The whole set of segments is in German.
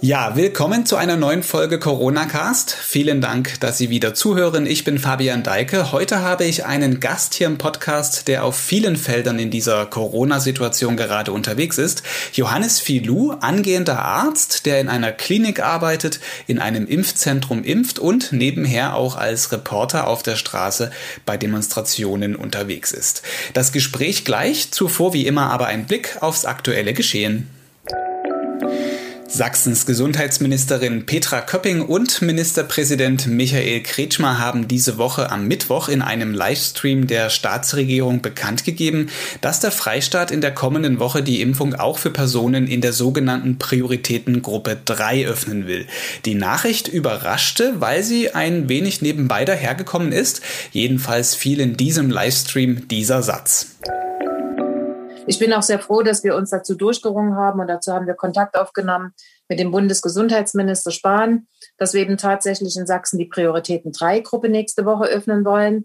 Ja, willkommen zu einer neuen Folge Corona Cast. Vielen Dank, dass Sie wieder zuhören. Ich bin Fabian Deike. Heute habe ich einen Gast hier im Podcast, der auf vielen Feldern in dieser Corona-Situation gerade unterwegs ist. Johannes Filou, angehender Arzt, der in einer Klinik arbeitet, in einem Impfzentrum impft und nebenher auch als Reporter auf der Straße bei Demonstrationen unterwegs ist. Das Gespräch gleich, zuvor wie immer aber ein Blick aufs aktuelle Geschehen. Sachsens Gesundheitsministerin Petra Köpping und Ministerpräsident Michael Kretschmer haben diese Woche am Mittwoch in einem Livestream der Staatsregierung bekannt gegeben, dass der Freistaat in der kommenden Woche die Impfung auch für Personen in der sogenannten Prioritätengruppe 3 öffnen will. Die Nachricht überraschte, weil sie ein wenig nebenbei dahergekommen ist. Jedenfalls fiel in diesem Livestream dieser Satz. Ich bin auch sehr froh, dass wir uns dazu durchgerungen haben und dazu haben wir Kontakt aufgenommen mit dem Bundesgesundheitsminister Spahn, dass wir eben tatsächlich in Sachsen die Prioritäten 3 Gruppe nächste Woche öffnen wollen.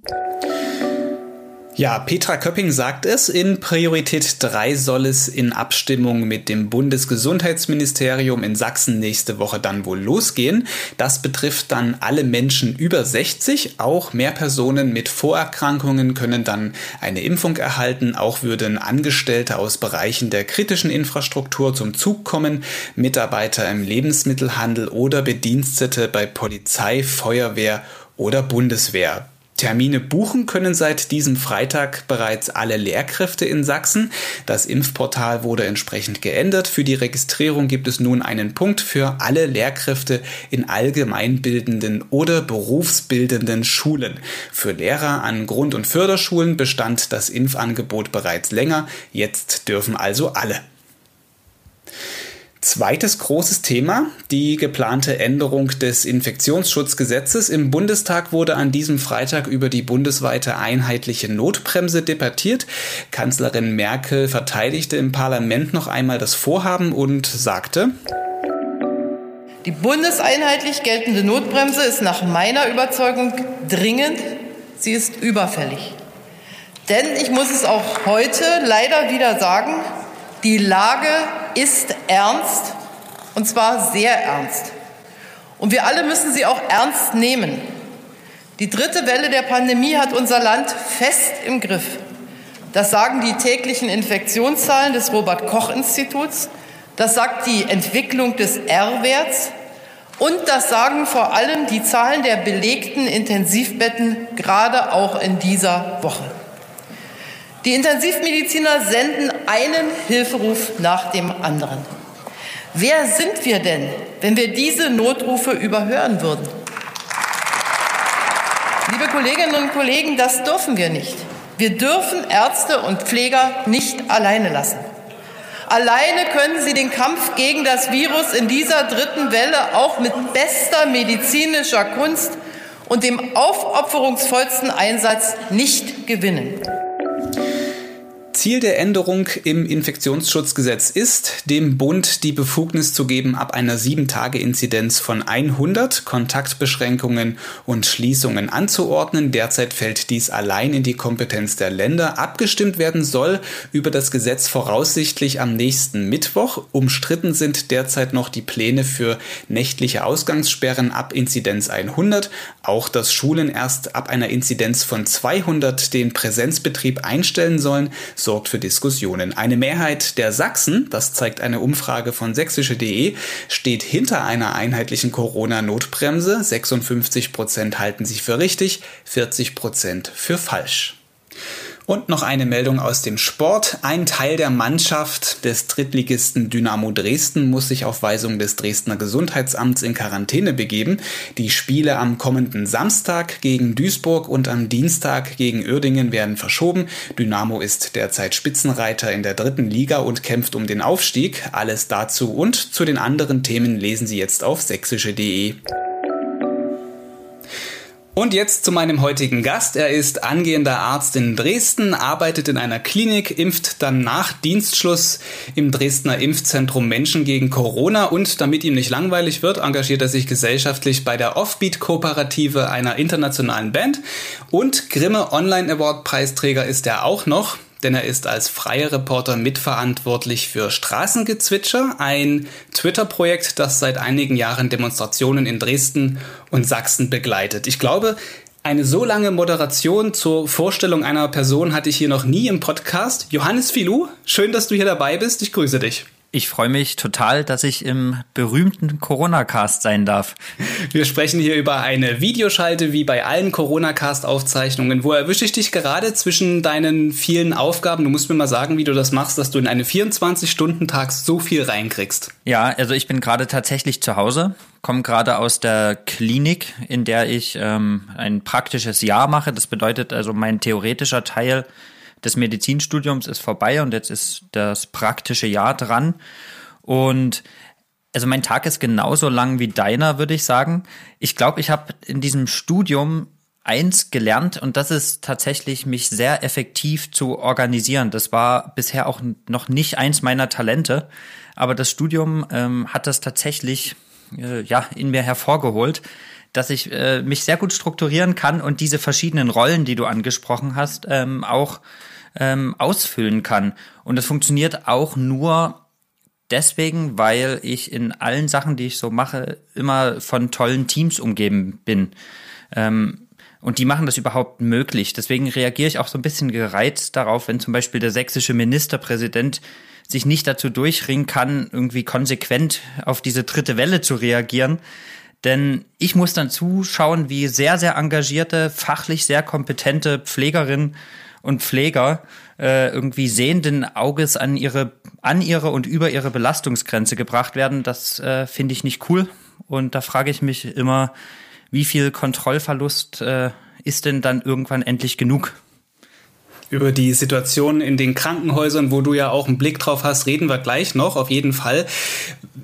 Ja, Petra Köpping sagt es, in Priorität 3 soll es in Abstimmung mit dem Bundesgesundheitsministerium in Sachsen nächste Woche dann wohl losgehen. Das betrifft dann alle Menschen über 60. Auch mehr Personen mit Vorerkrankungen können dann eine Impfung erhalten. Auch würden Angestellte aus Bereichen der kritischen Infrastruktur zum Zug kommen, Mitarbeiter im Lebensmittelhandel oder Bedienstete bei Polizei, Feuerwehr oder Bundeswehr. Termine buchen können seit diesem Freitag bereits alle Lehrkräfte in Sachsen. Das Impfportal wurde entsprechend geändert. Für die Registrierung gibt es nun einen Punkt für alle Lehrkräfte in allgemeinbildenden oder berufsbildenden Schulen. Für Lehrer an Grund- und Förderschulen bestand das Impfangebot bereits länger. Jetzt dürfen also alle. Zweites großes Thema, die geplante Änderung des Infektionsschutzgesetzes. Im Bundestag wurde an diesem Freitag über die bundesweite einheitliche Notbremse debattiert. Kanzlerin Merkel verteidigte im Parlament noch einmal das Vorhaben und sagte, die bundeseinheitlich geltende Notbremse ist nach meiner Überzeugung dringend, sie ist überfällig. Denn ich muss es auch heute leider wieder sagen, die Lage ist ernst und zwar sehr ernst. Und wir alle müssen sie auch ernst nehmen. Die dritte Welle der Pandemie hat unser Land fest im Griff. Das sagen die täglichen Infektionszahlen des Robert Koch Instituts, das sagt die Entwicklung des R-Werts und das sagen vor allem die Zahlen der belegten Intensivbetten gerade auch in dieser Woche. Die Intensivmediziner senden einen Hilferuf nach dem anderen. Wer sind wir denn, wenn wir diese Notrufe überhören würden? Liebe Kolleginnen und Kollegen, das dürfen wir nicht. Wir dürfen Ärzte und Pfleger nicht alleine lassen. Alleine können sie den Kampf gegen das Virus in dieser dritten Welle auch mit bester medizinischer Kunst und dem aufopferungsvollsten Einsatz nicht gewinnen. Ziel der Änderung im Infektionsschutzgesetz ist, dem Bund die Befugnis zu geben, ab einer 7-Tage-Inzidenz von 100 Kontaktbeschränkungen und Schließungen anzuordnen. Derzeit fällt dies allein in die Kompetenz der Länder. Abgestimmt werden soll über das Gesetz voraussichtlich am nächsten Mittwoch. Umstritten sind derzeit noch die Pläne für nächtliche Ausgangssperren ab Inzidenz 100. Auch dass Schulen erst ab einer Inzidenz von 200 den Präsenzbetrieb einstellen sollen, soll sorgt für Diskussionen. Eine Mehrheit der Sachsen, das zeigt eine Umfrage von sächsische.de, steht hinter einer einheitlichen Corona-Notbremse. 56 Prozent halten sich für richtig, 40 Prozent für falsch. Und noch eine Meldung aus dem Sport. Ein Teil der Mannschaft des Drittligisten Dynamo Dresden muss sich auf Weisung des Dresdner Gesundheitsamts in Quarantäne begeben. Die Spiele am kommenden Samstag gegen Duisburg und am Dienstag gegen Uerdingen werden verschoben. Dynamo ist derzeit Spitzenreiter in der dritten Liga und kämpft um den Aufstieg. Alles dazu und zu den anderen Themen lesen Sie jetzt auf sächsische.de. Und jetzt zu meinem heutigen Gast. Er ist angehender Arzt in Dresden, arbeitet in einer Klinik, impft dann nach Dienstschluss im Dresdner Impfzentrum Menschen gegen Corona und damit ihm nicht langweilig wird, engagiert er sich gesellschaftlich bei der Offbeat-Kooperative einer internationalen Band und Grimme Online Award Preisträger ist er auch noch. Denn er ist als freier Reporter mitverantwortlich für Straßengezwitscher, ein Twitter-Projekt, das seit einigen Jahren Demonstrationen in Dresden und Sachsen begleitet. Ich glaube, eine so lange Moderation zur Vorstellung einer Person hatte ich hier noch nie im Podcast. Johannes Filou, schön, dass du hier dabei bist. Ich grüße dich. Ich freue mich total, dass ich im berühmten Corona-Cast sein darf. Wir sprechen hier über eine Videoschalte wie bei allen Corona-Cast-Aufzeichnungen. Wo erwische ich dich gerade zwischen deinen vielen Aufgaben? Du musst mir mal sagen, wie du das machst, dass du in eine 24-Stunden-Tag so viel reinkriegst. Ja, also ich bin gerade tatsächlich zu Hause, komme gerade aus der Klinik, in der ich ähm, ein praktisches Jahr mache. Das bedeutet also, mein theoretischer Teil des Medizinstudiums ist vorbei und jetzt ist das praktische Jahr dran. Und also mein Tag ist genauso lang wie deiner, würde ich sagen. Ich glaube, ich habe in diesem Studium eins gelernt und das ist tatsächlich mich sehr effektiv zu organisieren. Das war bisher auch noch nicht eins meiner Talente, aber das Studium ähm, hat das tatsächlich äh, ja in mir hervorgeholt, dass ich äh, mich sehr gut strukturieren kann und diese verschiedenen Rollen, die du angesprochen hast, ähm, auch ähm, ausfüllen kann. Und das funktioniert auch nur deswegen, weil ich in allen Sachen, die ich so mache, immer von tollen Teams umgeben bin. Ähm, und die machen das überhaupt möglich. Deswegen reagiere ich auch so ein bisschen gereizt darauf, wenn zum Beispiel der sächsische Ministerpräsident sich nicht dazu durchringen kann, irgendwie konsequent auf diese dritte Welle zu reagieren. Denn ich muss dann zuschauen, wie sehr, sehr engagierte, fachlich sehr kompetente Pflegerinnen und Pfleger äh, irgendwie sehenden Auges an ihre, an ihre und über ihre Belastungsgrenze gebracht werden, das äh, finde ich nicht cool. Und da frage ich mich immer, wie viel Kontrollverlust äh, ist denn dann irgendwann endlich genug? Über die Situation in den Krankenhäusern, wo du ja auch einen Blick drauf hast, reden wir gleich noch, auf jeden Fall.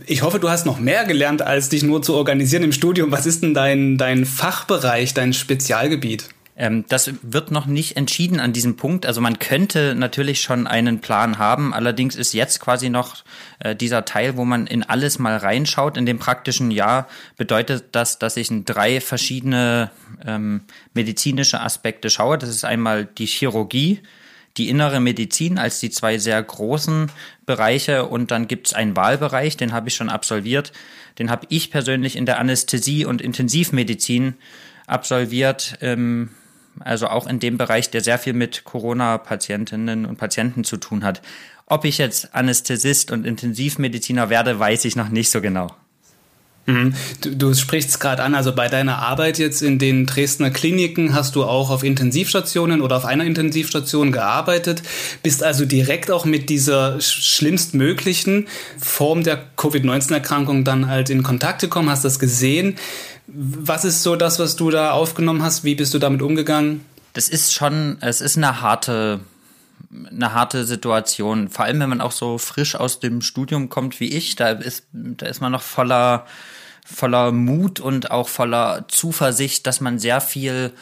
Ich hoffe, du hast noch mehr gelernt, als dich nur zu organisieren im Studium. Was ist denn dein, dein Fachbereich, dein Spezialgebiet? Ähm, das wird noch nicht entschieden an diesem Punkt. Also man könnte natürlich schon einen Plan haben. Allerdings ist jetzt quasi noch äh, dieser Teil, wo man in alles mal reinschaut. In dem praktischen Jahr bedeutet das, dass ich in drei verschiedene ähm, medizinische Aspekte schaue. Das ist einmal die Chirurgie, die innere Medizin als die zwei sehr großen Bereiche und dann gibt es einen Wahlbereich, den habe ich schon absolviert. Den habe ich persönlich in der Anästhesie und Intensivmedizin absolviert. Ähm, also auch in dem Bereich, der sehr viel mit Corona-Patientinnen und Patienten zu tun hat. Ob ich jetzt Anästhesist und Intensivmediziner werde, weiß ich noch nicht so genau. Mhm. Du, du sprichst es gerade an, also bei deiner Arbeit jetzt in den Dresdner Kliniken hast du auch auf Intensivstationen oder auf einer Intensivstation gearbeitet, bist also direkt auch mit dieser schlimmstmöglichen Form der Covid-19-Erkrankung dann halt in Kontakt gekommen, hast das gesehen. Was ist so das, was du da aufgenommen hast? Wie bist du damit umgegangen? Das ist schon, es ist eine harte, eine harte Situation. Vor allem, wenn man auch so frisch aus dem Studium kommt wie ich, da ist, da ist man noch voller, voller Mut und auch voller Zuversicht, dass man sehr viel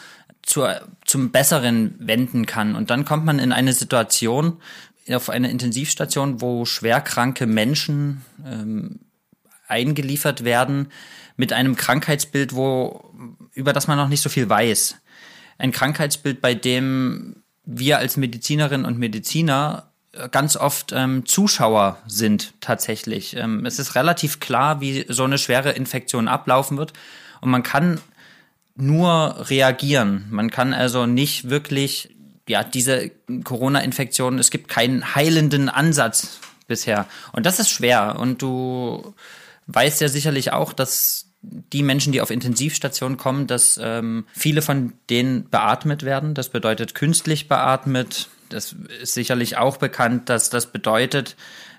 zur, zum Besseren wenden kann. Und dann kommt man in eine Situation, auf eine Intensivstation, wo schwerkranke Menschen ähm, eingeliefert werden, mit einem Krankheitsbild, wo, über das man noch nicht so viel weiß. Ein Krankheitsbild, bei dem wir als Medizinerinnen und Mediziner äh, ganz oft ähm, Zuschauer sind tatsächlich. Ähm, es ist relativ klar, wie so eine schwere Infektion ablaufen wird und man kann nur reagieren. Man kann also nicht wirklich, ja, diese Corona-Infektion, es gibt keinen heilenden Ansatz bisher. Und das ist schwer. Und du weißt ja sicherlich auch, dass die Menschen, die auf Intensivstationen kommen, dass ähm, viele von denen beatmet werden. Das bedeutet künstlich beatmet. Das ist sicherlich auch bekannt, dass das bedeutet,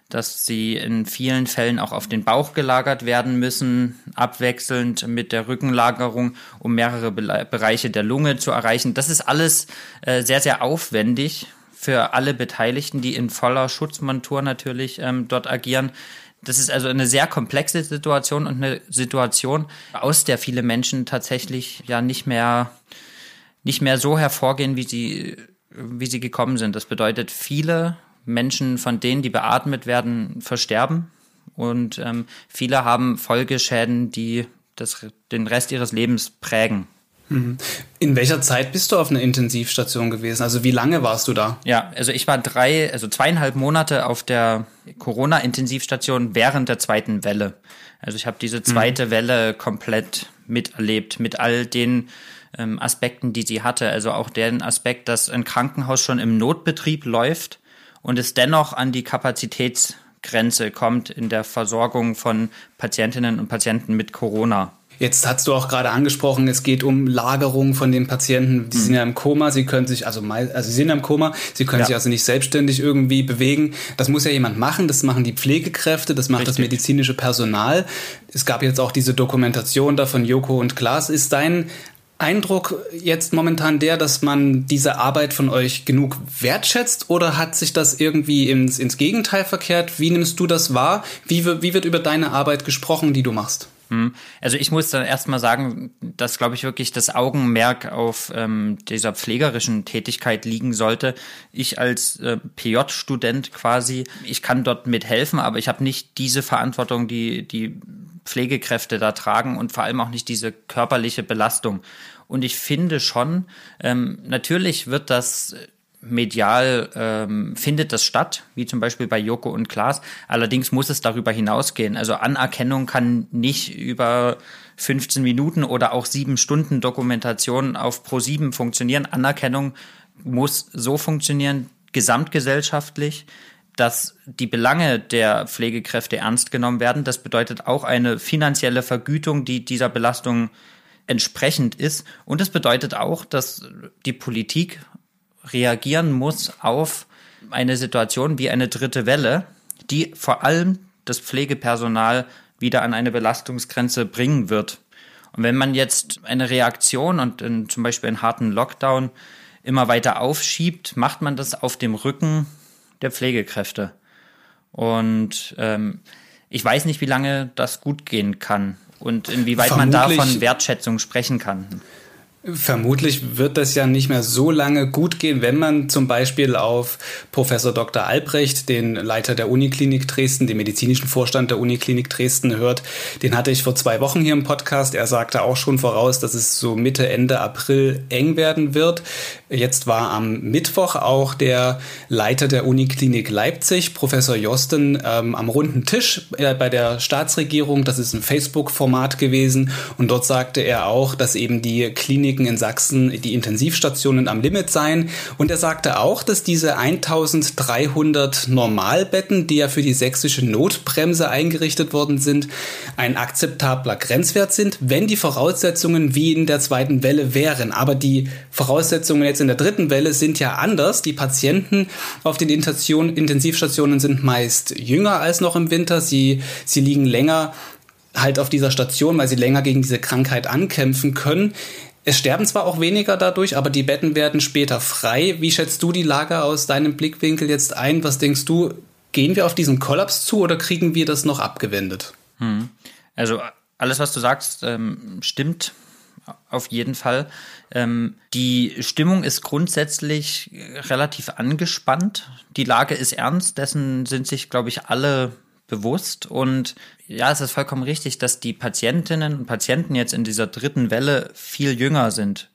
dass sie in vielen Fällen auch auf den Bauch gelagert werden müssen, abwechselnd mit der Rückenlagerung, um mehrere Bereiche der Lunge zu erreichen. Das ist alles äh, sehr, sehr aufwendig für alle Beteiligten, die in voller Schutzmontur natürlich ähm, dort agieren. Das ist also eine sehr komplexe Situation und eine Situation, aus der viele Menschen tatsächlich ja nicht mehr, nicht mehr so hervorgehen, wie sie, wie sie gekommen sind. Das bedeutet, viele Menschen, von denen, die beatmet werden, versterben und ähm, viele haben Folgeschäden, die das, den Rest ihres Lebens prägen. Mhm. In welcher Zeit bist du auf einer Intensivstation gewesen? Also wie lange warst du da? Ja, also ich war drei, also zweieinhalb Monate auf der Corona-Intensivstation während der zweiten Welle. Also ich habe diese zweite mhm. Welle komplett miterlebt mit all den ähm, Aspekten, die sie hatte. Also auch den Aspekt, dass ein Krankenhaus schon im Notbetrieb läuft und es dennoch an die Kapazitätsgrenze kommt in der Versorgung von Patientinnen und Patienten mit Corona. Jetzt hast du auch gerade angesprochen, es geht um Lagerung von den Patienten. Die mhm. sind ja im Koma, sie können sich, also, also sie sind ja im Koma, sie können ja. sich also nicht selbstständig irgendwie bewegen. Das muss ja jemand machen, das machen die Pflegekräfte, das macht Richtig. das medizinische Personal. Es gab jetzt auch diese Dokumentation da von Joko und Klaas. Ist dein Eindruck jetzt momentan der, dass man diese Arbeit von euch genug wertschätzt oder hat sich das irgendwie ins, ins Gegenteil verkehrt? Wie nimmst du das wahr? Wie, wie wird über deine Arbeit gesprochen, die du machst? Hm. Also ich muss dann erstmal sagen, dass, glaube ich, wirklich das Augenmerk auf ähm, dieser pflegerischen Tätigkeit liegen sollte. Ich als äh, PJ-Student quasi, ich kann dort mithelfen, aber ich habe nicht diese Verantwortung, die die Pflegekräfte da tragen und vor allem auch nicht diese körperliche Belastung. Und ich finde schon, ähm, natürlich wird das medial ähm, findet das statt, wie zum Beispiel bei Joko und Klaas. Allerdings muss es darüber hinausgehen. Also Anerkennung kann nicht über 15 Minuten oder auch sieben Stunden Dokumentation auf Pro 7 funktionieren. Anerkennung muss so funktionieren, gesamtgesellschaftlich, dass die Belange der Pflegekräfte ernst genommen werden. Das bedeutet auch eine finanzielle Vergütung, die dieser Belastung entsprechend ist. Und es bedeutet auch, dass die Politik reagieren muss auf eine Situation wie eine dritte Welle, die vor allem das Pflegepersonal wieder an eine Belastungsgrenze bringen wird. Und wenn man jetzt eine Reaktion und in, zum Beispiel einen harten Lockdown immer weiter aufschiebt, macht man das auf dem Rücken der Pflegekräfte. Und ähm, ich weiß nicht, wie lange das gut gehen kann und inwieweit Vermutlich man da von Wertschätzung sprechen kann. Vermutlich wird das ja nicht mehr so lange gut gehen, wenn man zum Beispiel auf Professor Dr. Albrecht, den Leiter der Uniklinik Dresden, den medizinischen Vorstand der Uniklinik Dresden hört. Den hatte ich vor zwei Wochen hier im Podcast. Er sagte auch schon voraus, dass es so Mitte, Ende April eng werden wird. Jetzt war am Mittwoch auch der Leiter der Uniklinik Leipzig, Professor Josten, ähm, am runden Tisch äh, bei der Staatsregierung. Das ist ein Facebook-Format gewesen. Und dort sagte er auch, dass eben die Kliniken in Sachsen die Intensivstationen am Limit seien. Und er sagte auch, dass diese 1300 Normalbetten, die ja für die sächsische Notbremse eingerichtet worden sind, ein akzeptabler Grenzwert sind, wenn die Voraussetzungen wie in der zweiten Welle wären. Aber die Voraussetzungen jetzt in der dritten Welle sind ja anders. Die Patienten auf den Intensivstationen sind meist jünger als noch im Winter. Sie, sie liegen länger halt auf dieser Station, weil sie länger gegen diese Krankheit ankämpfen können. Es sterben zwar auch weniger dadurch, aber die Betten werden später frei. Wie schätzt du die Lage aus deinem Blickwinkel jetzt ein? Was denkst du, gehen wir auf diesen Kollaps zu oder kriegen wir das noch abgewendet? Hm. Also alles, was du sagst, ähm, stimmt auf jeden Fall. Ähm, die Stimmung ist grundsätzlich relativ angespannt. Die Lage ist ernst, dessen sind sich, glaube ich, alle bewusst. Und ja, es ist vollkommen richtig, dass die Patientinnen und Patienten jetzt in dieser dritten Welle viel jünger sind.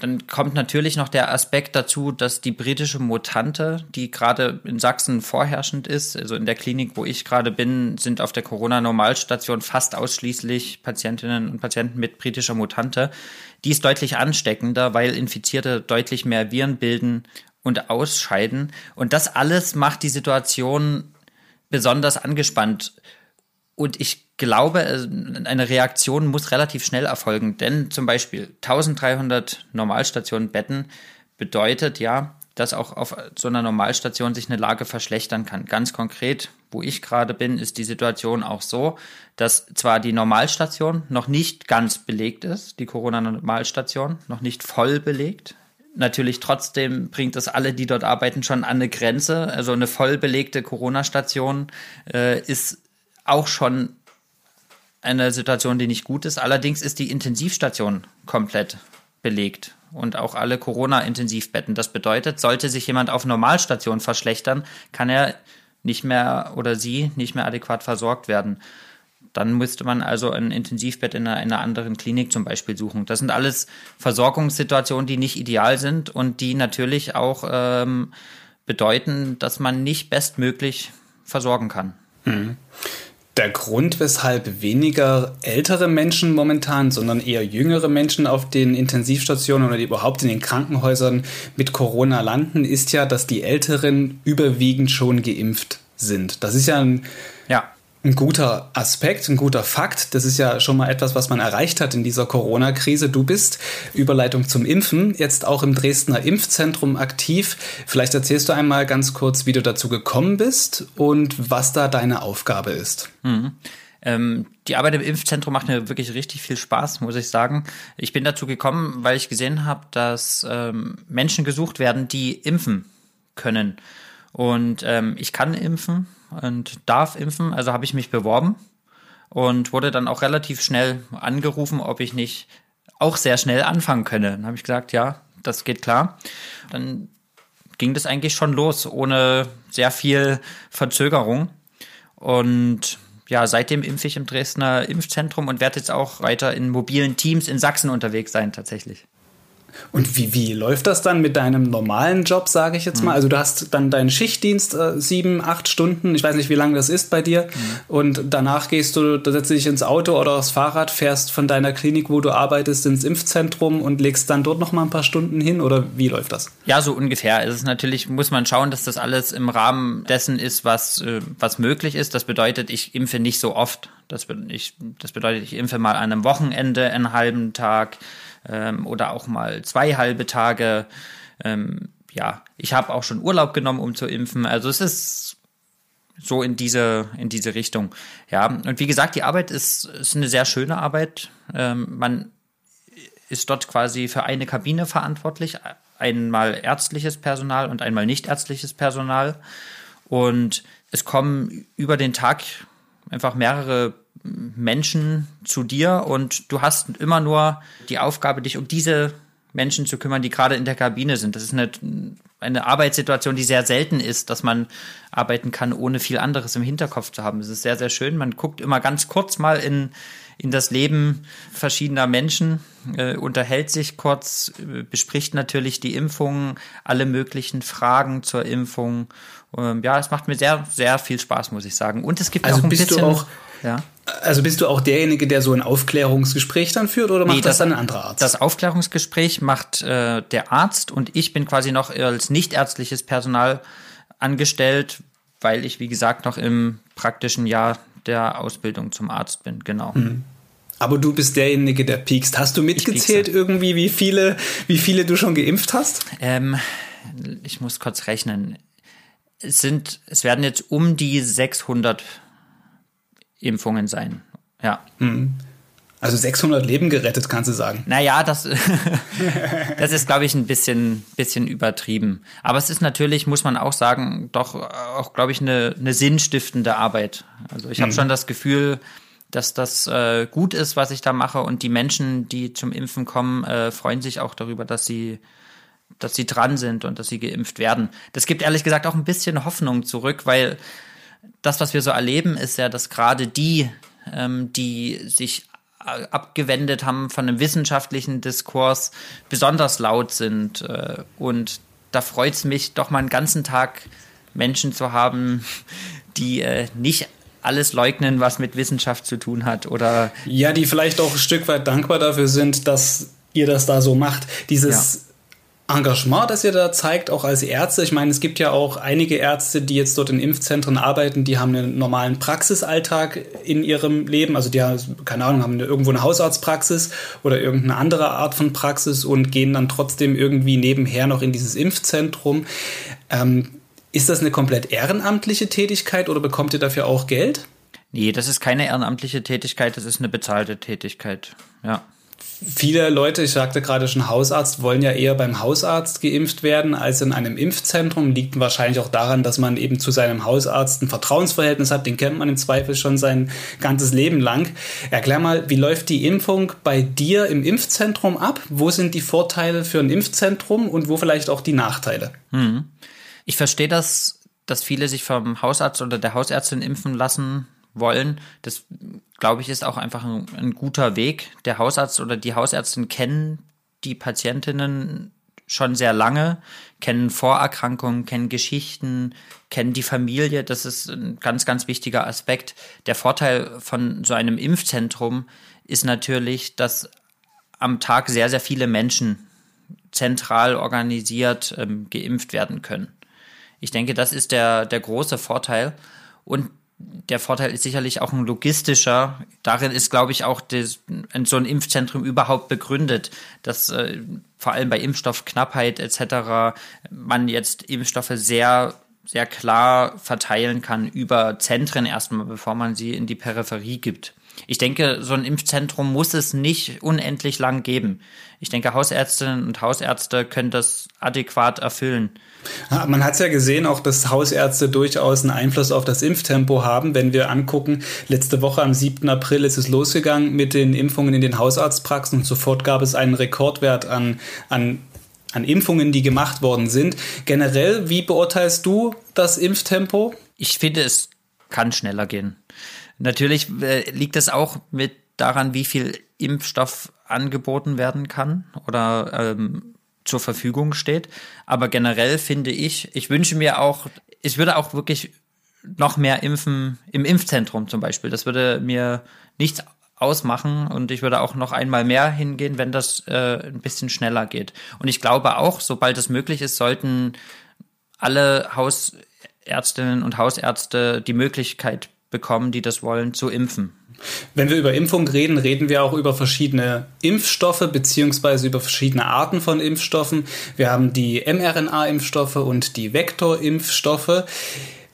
Dann kommt natürlich noch der Aspekt dazu, dass die britische Mutante, die gerade in Sachsen vorherrschend ist, also in der Klinik, wo ich gerade bin, sind auf der Corona-Normalstation fast ausschließlich Patientinnen und Patienten mit britischer Mutante. Die ist deutlich ansteckender, weil Infizierte deutlich mehr Viren bilden und ausscheiden. Und das alles macht die Situation besonders angespannt. Und ich glaube, äh, eine Reaktion muss relativ schnell erfolgen, denn zum Beispiel 1300 Normalstationen Betten bedeutet ja, dass auch auf so einer Normalstation sich eine Lage verschlechtern kann. Ganz konkret, wo ich gerade bin, ist die Situation auch so, dass zwar die Normalstation noch nicht ganz belegt ist, die Corona-Normalstation noch nicht voll belegt. Natürlich trotzdem bringt das alle, die dort arbeiten, schon an eine Grenze. Also eine voll belegte Corona-Station äh, ist auch schon eine Situation, die nicht gut ist. Allerdings ist die Intensivstation komplett belegt und auch alle Corona-Intensivbetten. Das bedeutet, sollte sich jemand auf Normalstation verschlechtern, kann er nicht mehr oder sie nicht mehr adäquat versorgt werden. Dann müsste man also ein Intensivbett in einer, in einer anderen Klinik zum Beispiel suchen. Das sind alles Versorgungssituationen, die nicht ideal sind und die natürlich auch ähm, bedeuten, dass man nicht bestmöglich versorgen kann. Mhm. Der Grund, weshalb weniger ältere Menschen momentan, sondern eher jüngere Menschen auf den Intensivstationen oder überhaupt in den Krankenhäusern mit Corona landen, ist ja, dass die Älteren überwiegend schon geimpft sind. Das ist ja ein ja ein guter Aspekt, ein guter Fakt. Das ist ja schon mal etwas, was man erreicht hat in dieser Corona-Krise. Du bist, Überleitung zum Impfen, jetzt auch im Dresdner Impfzentrum aktiv. Vielleicht erzählst du einmal ganz kurz, wie du dazu gekommen bist und was da deine Aufgabe ist. Mhm. Ähm, die Arbeit im Impfzentrum macht mir wirklich richtig viel Spaß, muss ich sagen. Ich bin dazu gekommen, weil ich gesehen habe, dass ähm, Menschen gesucht werden, die impfen können. Und ähm, ich kann impfen und darf impfen, also habe ich mich beworben und wurde dann auch relativ schnell angerufen, ob ich nicht auch sehr schnell anfangen könne. Dann habe ich gesagt, ja, das geht klar. Dann ging das eigentlich schon los, ohne sehr viel Verzögerung. Und ja, seitdem impfe ich im Dresdner Impfzentrum und werde jetzt auch weiter in mobilen Teams in Sachsen unterwegs sein, tatsächlich. Und wie, wie läuft das dann mit deinem normalen Job, sage ich jetzt mhm. mal? Also du hast dann deinen Schichtdienst äh, sieben, acht Stunden, ich weiß nicht, wie lange das ist bei dir. Mhm. Und danach gehst du, da setzt du dich ins Auto oder aufs Fahrrad, fährst von deiner Klinik, wo du arbeitest, ins Impfzentrum und legst dann dort noch mal ein paar Stunden hin oder wie läuft das? Ja, so ungefähr. Es ist natürlich, muss man schauen, dass das alles im Rahmen dessen ist, was, äh, was möglich ist. Das bedeutet, ich impfe nicht so oft. Das, ich, das bedeutet, ich impfe mal an einem Wochenende einen halben Tag ähm, oder auch mal zwei halbe Tage. Ähm, ja, ich habe auch schon Urlaub genommen, um zu impfen. Also es ist so in diese, in diese Richtung. Ja, und wie gesagt, die Arbeit ist, ist eine sehr schöne Arbeit. Ähm, man ist dort quasi für eine Kabine verantwortlich, einmal ärztliches Personal und einmal nicht ärztliches Personal. Und es kommen über den Tag einfach mehrere Menschen zu dir und du hast immer nur die Aufgabe, dich um diese Menschen zu kümmern, die gerade in der Kabine sind. Das ist eine, eine Arbeitssituation, die sehr selten ist, dass man arbeiten kann, ohne viel anderes im Hinterkopf zu haben. Es ist sehr, sehr schön. Man guckt immer ganz kurz mal in, in das Leben verschiedener Menschen, äh, unterhält sich kurz, äh, bespricht natürlich die Impfung, alle möglichen Fragen zur Impfung. Ähm, ja, es macht mir sehr, sehr viel Spaß, muss ich sagen. Und es gibt also auch ein bist bisschen, du auch ja. Also bist du auch derjenige, der so ein Aufklärungsgespräch dann führt oder macht nee, das, das, dann ein anderer Arzt? Das Aufklärungsgespräch macht äh, der Arzt und ich bin quasi noch als nichtärztliches Personal angestellt, weil ich, wie gesagt, noch im praktischen Jahr der Ausbildung zum Arzt bin, genau. Mhm. Aber du bist derjenige, der piekst. Hast du mitgezählt irgendwie, wie viele, wie viele du schon geimpft hast? Ähm, ich muss kurz rechnen. Es sind, es werden jetzt um die 600 Impfungen sein. Ja. Mhm. Also 600 Leben gerettet, kannst du sagen. Naja, das, das ist, glaube ich, ein bisschen, bisschen übertrieben. Aber es ist natürlich, muss man auch sagen, doch auch, glaube ich, eine, eine sinnstiftende Arbeit. Also ich habe mhm. schon das Gefühl, dass das äh, gut ist, was ich da mache. Und die Menschen, die zum Impfen kommen, äh, freuen sich auch darüber, dass sie, dass sie dran sind und dass sie geimpft werden. Das gibt ehrlich gesagt auch ein bisschen Hoffnung zurück, weil das, was wir so erleben, ist ja, dass gerade die, ähm, die sich äh, abgewendet haben von einem wissenschaftlichen Diskurs, besonders laut sind. Äh, und da freut es mich, doch mal einen ganzen Tag Menschen zu haben, die äh, nicht alles leugnen, was mit Wissenschaft zu tun hat oder ja, die vielleicht auch ein Stück weit dankbar dafür sind, dass ihr das da so macht. Dieses Engagement, das ihr da zeigt, auch als Ärzte. Ich meine, es gibt ja auch einige Ärzte, die jetzt dort in Impfzentren arbeiten, die haben einen normalen Praxisalltag in ihrem Leben. Also die haben, keine Ahnung, haben irgendwo eine Hausarztpraxis oder irgendeine andere Art von Praxis und gehen dann trotzdem irgendwie nebenher noch in dieses Impfzentrum. Ähm, ist das eine komplett ehrenamtliche Tätigkeit oder bekommt ihr dafür auch Geld? Nee, das ist keine ehrenamtliche Tätigkeit, das ist eine bezahlte Tätigkeit. Ja viele Leute, ich sagte gerade schon Hausarzt, wollen ja eher beim Hausarzt geimpft werden als in einem Impfzentrum. Liegt wahrscheinlich auch daran, dass man eben zu seinem Hausarzt ein Vertrauensverhältnis hat. Den kennt man im Zweifel schon sein ganzes Leben lang. Erklär mal, wie läuft die Impfung bei dir im Impfzentrum ab? Wo sind die Vorteile für ein Impfzentrum und wo vielleicht auch die Nachteile? Hm. Ich verstehe das, dass viele sich vom Hausarzt oder der Hausärztin impfen lassen wollen. Das, glaube ich, ist auch einfach ein, ein guter Weg. Der Hausarzt oder die Hausärztin kennen die Patientinnen schon sehr lange, kennen Vorerkrankungen, kennen Geschichten, kennen die Familie. Das ist ein ganz, ganz wichtiger Aspekt. Der Vorteil von so einem Impfzentrum ist natürlich, dass am Tag sehr, sehr viele Menschen zentral organisiert ähm, geimpft werden können. Ich denke, das ist der, der große Vorteil. Und der Vorteil ist sicherlich auch ein logistischer. Darin ist, glaube ich, auch das, so ein Impfzentrum überhaupt begründet, dass äh, vor allem bei Impfstoffknappheit etc. man jetzt Impfstoffe sehr sehr klar verteilen kann über Zentren erstmal, bevor man sie in die Peripherie gibt. Ich denke, so ein Impfzentrum muss es nicht unendlich lang geben. Ich denke, Hausärztinnen und Hausärzte können das adäquat erfüllen. Man hat es ja gesehen, auch dass Hausärzte durchaus einen Einfluss auf das Impftempo haben. Wenn wir angucken, letzte Woche am 7. April ist es losgegangen mit den Impfungen in den Hausarztpraxen und sofort gab es einen Rekordwert an, an an Impfungen, die gemacht worden sind. Generell, wie beurteilst du das Impftempo? Ich finde, es kann schneller gehen. Natürlich äh, liegt es auch mit daran, wie viel Impfstoff angeboten werden kann oder ähm, zur Verfügung steht. Aber generell finde ich, ich wünsche mir auch, ich würde auch wirklich noch mehr impfen im Impfzentrum zum Beispiel. Das würde mir nichts ausmachen und ich würde auch noch einmal mehr hingehen, wenn das äh, ein bisschen schneller geht. Und ich glaube auch, sobald es möglich ist, sollten alle Hausärztinnen und Hausärzte die Möglichkeit bekommen, die das wollen, zu impfen. Wenn wir über Impfung reden, reden wir auch über verschiedene Impfstoffe beziehungsweise über verschiedene Arten von Impfstoffen. Wir haben die mRNA-Impfstoffe und die Vektorimpfstoffe.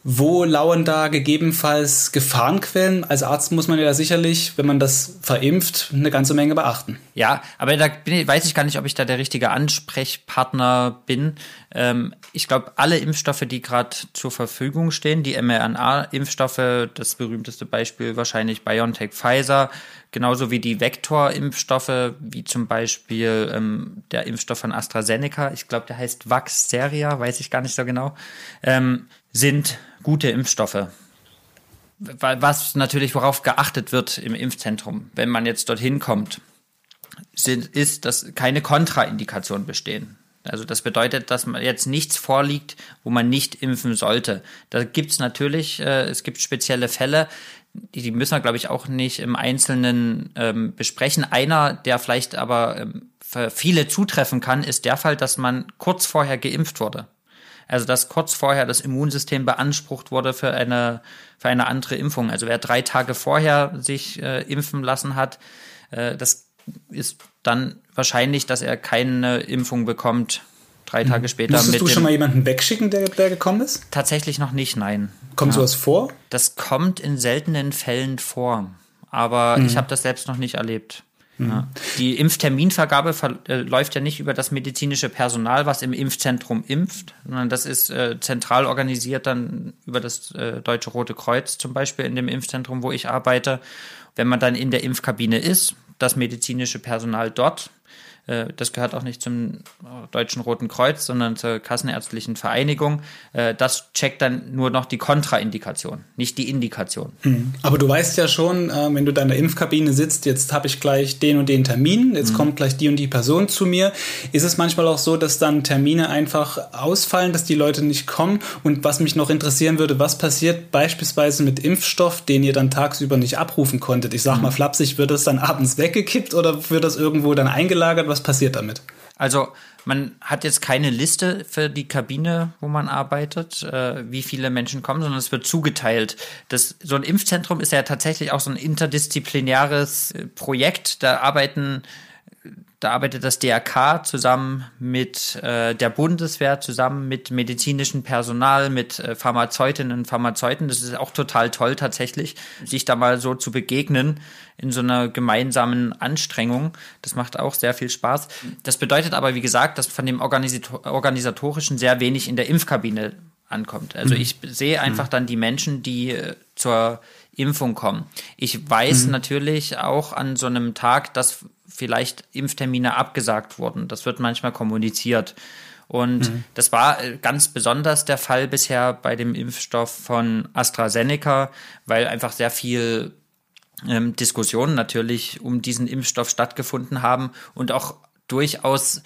Wo lauern da gegebenenfalls Gefahrenquellen? Als Arzt muss man ja sicherlich, wenn man das verimpft, eine ganze Menge beachten. Ja, aber da ich, weiß ich gar nicht, ob ich da der richtige Ansprechpartner bin. Ähm, ich glaube, alle Impfstoffe, die gerade zur Verfügung stehen, die mRNA-Impfstoffe, das berühmteste Beispiel wahrscheinlich BioNTech Pfizer, genauso wie die Vektorimpfstoffe, wie zum Beispiel ähm, der Impfstoff von AstraZeneca, ich glaube, der heißt Vaxzeria, weiß ich gar nicht so genau, ähm, sind gute Impfstoffe. Was natürlich, worauf geachtet wird im Impfzentrum, wenn man jetzt dorthin kommt, sind, ist, dass keine Kontraindikationen bestehen. Also das bedeutet, dass man jetzt nichts vorliegt, wo man nicht impfen sollte. Da gibt es natürlich, äh, es gibt spezielle Fälle, die, die müssen wir, glaube ich, auch nicht im Einzelnen ähm, besprechen. Einer, der vielleicht aber ähm, für viele zutreffen kann, ist der Fall, dass man kurz vorher geimpft wurde. Also dass kurz vorher das Immunsystem beansprucht wurde für eine, für eine andere Impfung. Also wer drei Tage vorher sich äh, impfen lassen hat, äh, das ist dann wahrscheinlich, dass er keine Impfung bekommt. Drei Tage mhm. später. Musstest du schon mal jemanden wegschicken, der, der gekommen ist? Tatsächlich noch nicht, nein. Kommt ja. sowas vor? Das kommt in seltenen Fällen vor. Aber mhm. ich habe das selbst noch nicht erlebt. Mhm. Ja. Die Impfterminvergabe äh, läuft ja nicht über das medizinische Personal, was im Impfzentrum impft, sondern das ist äh, zentral organisiert dann über das äh, Deutsche Rote Kreuz zum Beispiel in dem Impfzentrum, wo ich arbeite. Wenn man dann in der Impfkabine ist, das medizinische Personal dort das gehört auch nicht zum äh, Deutschen Roten Kreuz, sondern zur Kassenärztlichen Vereinigung. Äh, das checkt dann nur noch die Kontraindikation, nicht die Indikation. Mhm. Aber du weißt ja schon, wenn du da in der Impfkabine sitzt, jetzt habe ich gleich den und den Termin, jetzt mhm. kommt gleich die und die Person zu mir. Ist es manchmal auch so, dass dann Termine einfach ausfallen, dass die Leute nicht kommen? Und was mich noch interessieren würde, was passiert beispielsweise mit Impfstoff, den ihr dann tagsüber nicht abrufen konntet? Ich sag mhm. mal flapsig, wird das dann abends weggekippt oder wird das irgendwo dann eingelagert? Was was passiert damit? Also man hat jetzt keine Liste für die Kabine, wo man arbeitet, äh, wie viele Menschen kommen, sondern es wird zugeteilt. Das, so ein Impfzentrum ist ja tatsächlich auch so ein interdisziplinäres äh, Projekt. Da arbeiten da arbeitet das DRK zusammen mit äh, der Bundeswehr, zusammen mit medizinischem Personal, mit äh, Pharmazeutinnen und Pharmazeuten. Das ist auch total toll tatsächlich, sich da mal so zu begegnen in so einer gemeinsamen Anstrengung. Das macht auch sehr viel Spaß. Das bedeutet aber, wie gesagt, dass von dem Organisatorischen sehr wenig in der Impfkabine ankommt. Also mhm. ich sehe einfach dann die Menschen, die äh, zur Impfung kommen. Ich weiß mhm. natürlich auch an so einem Tag, dass vielleicht Impftermine abgesagt wurden. Das wird manchmal kommuniziert. Und mhm. das war äh, ganz besonders der Fall bisher bei dem Impfstoff von AstraZeneca, weil einfach sehr viel ähm, Diskussionen natürlich um diesen Impfstoff stattgefunden haben und auch durchaus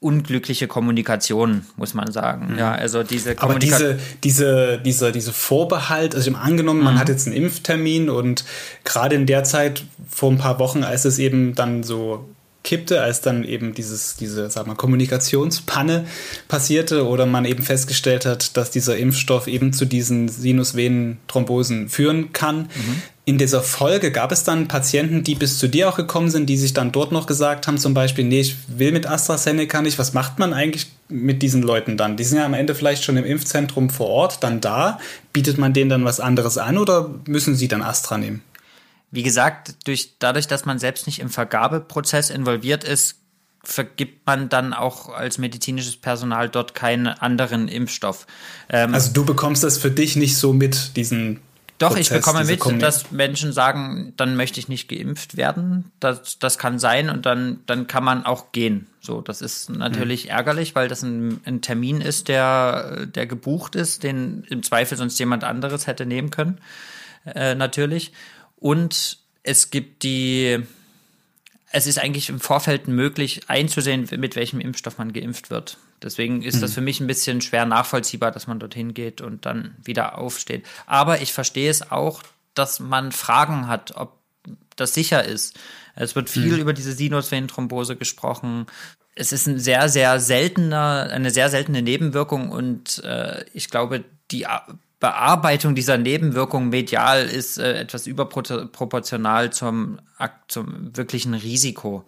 unglückliche Kommunikation, muss man sagen. Mhm. Ja, also diese Kommunikation. Aber diese, diese, dieser, diese Vorbehalt, also angenommen, mhm. man hat jetzt einen Impftermin und gerade in der Zeit vor ein paar Wochen, als es eben dann so kippte, als dann eben dieses, diese, sag mal, Kommunikationspanne passierte oder man eben festgestellt hat, dass dieser Impfstoff eben zu diesen Sinusvenenthrombosen führen kann. Mhm. In dieser Folge gab es dann Patienten, die bis zu dir auch gekommen sind, die sich dann dort noch gesagt haben, zum Beispiel, nee, ich will mit AstraZeneca nicht. Was macht man eigentlich mit diesen Leuten dann? Die sind ja am Ende vielleicht schon im Impfzentrum vor Ort, dann da. Bietet man denen dann was anderes an oder müssen sie dann Astra nehmen? Wie gesagt, durch, dadurch, dass man selbst nicht im Vergabeprozess involviert ist, vergibt man dann auch als medizinisches Personal dort keinen anderen Impfstoff. Ähm, also du bekommst das für dich nicht so mit, diesen doch, Prozess, ich bekomme mit, Kommunik dass Menschen sagen, dann möchte ich nicht geimpft werden. Das, das kann sein und dann, dann kann man auch gehen. So, das ist natürlich mhm. ärgerlich, weil das ein, ein, Termin ist, der, der gebucht ist, den im Zweifel sonst jemand anderes hätte nehmen können. Äh, natürlich. Und es gibt die, es ist eigentlich im Vorfeld möglich einzusehen, mit welchem Impfstoff man geimpft wird. Deswegen ist mhm. das für mich ein bisschen schwer nachvollziehbar, dass man dorthin geht und dann wieder aufsteht. Aber ich verstehe es auch, dass man Fragen hat, ob das sicher ist. Es wird viel mhm. über diese Sinusvenenthrombose gesprochen. Es ist ein sehr, sehr seltener, eine sehr seltene Nebenwirkung und äh, ich glaube, die Bearbeitung dieser Nebenwirkungen medial ist äh, etwas überproportional zum, zum wirklichen Risiko.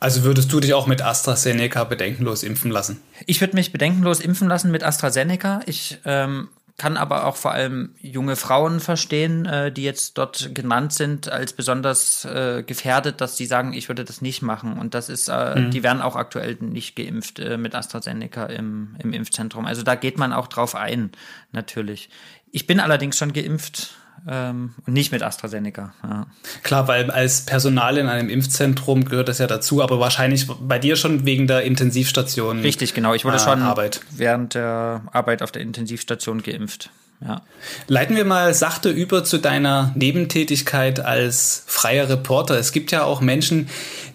Also würdest du dich auch mit AstraZeneca bedenkenlos impfen lassen? Ich würde mich bedenkenlos impfen lassen mit AstraZeneca. Ich ähm, kann aber auch vor allem junge Frauen verstehen, äh, die jetzt dort genannt sind als besonders äh, gefährdet, dass sie sagen, ich würde das nicht machen. Und das ist, äh, mhm. die werden auch aktuell nicht geimpft äh, mit AstraZeneca im, im Impfzentrum. Also da geht man auch drauf ein, natürlich. Ich bin allerdings schon geimpft ähm, und nicht mit AstraZeneca. Ja. Klar, weil als Personal in einem Impfzentrum gehört das ja dazu, aber wahrscheinlich bei dir schon wegen der Intensivstation. Richtig, genau. Ich wurde äh, schon Arbeit. während der Arbeit auf der Intensivstation geimpft. Ja. Leiten wir mal sachte über zu deiner Nebentätigkeit als freier Reporter. Es gibt ja auch Menschen,